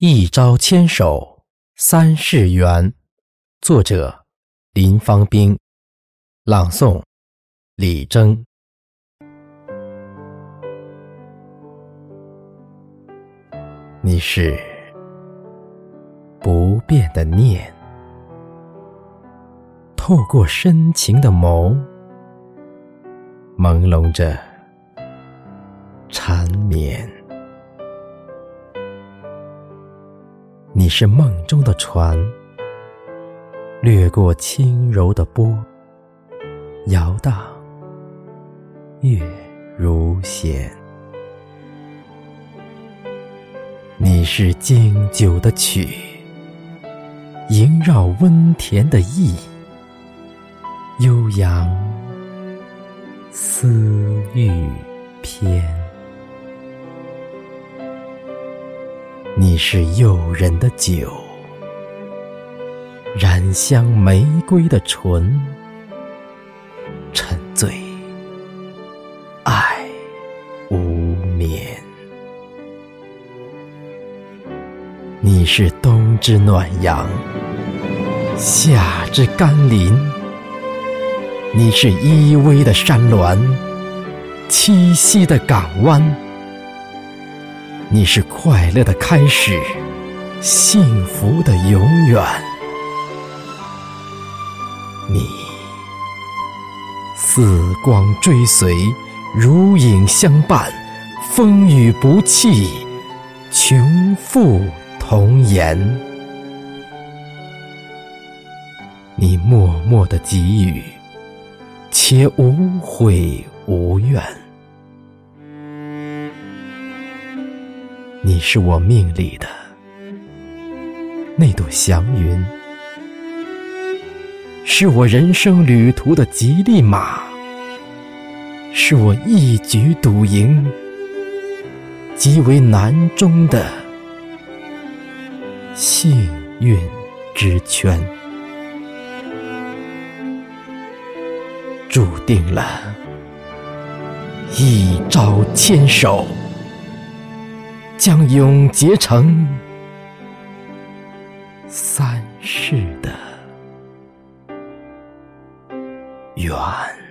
一朝牵手三世缘，作者林芳兵，朗诵李征。你是不变的念，透过深情的眸，朦胧着缠绵。你是梦中的船，掠过轻柔的波，摇荡月如弦。你是经久的曲，萦绕温甜的意，悠扬思欲偏。你是诱人的酒，染香玫瑰的唇，沉醉爱无眠。你是冬之暖阳，夏之甘霖。你是依偎的山峦，栖息的港湾。你是快乐的开始，幸福的永远。你似光追随，如影相伴，风雨不弃，穷富同颜。你默默的给予，且无悔无怨。你是我命里的那朵祥云，是我人生旅途的吉利马，是我一举赌赢极为难中的幸运之圈，注定了一朝牵手。将永结成三世的缘。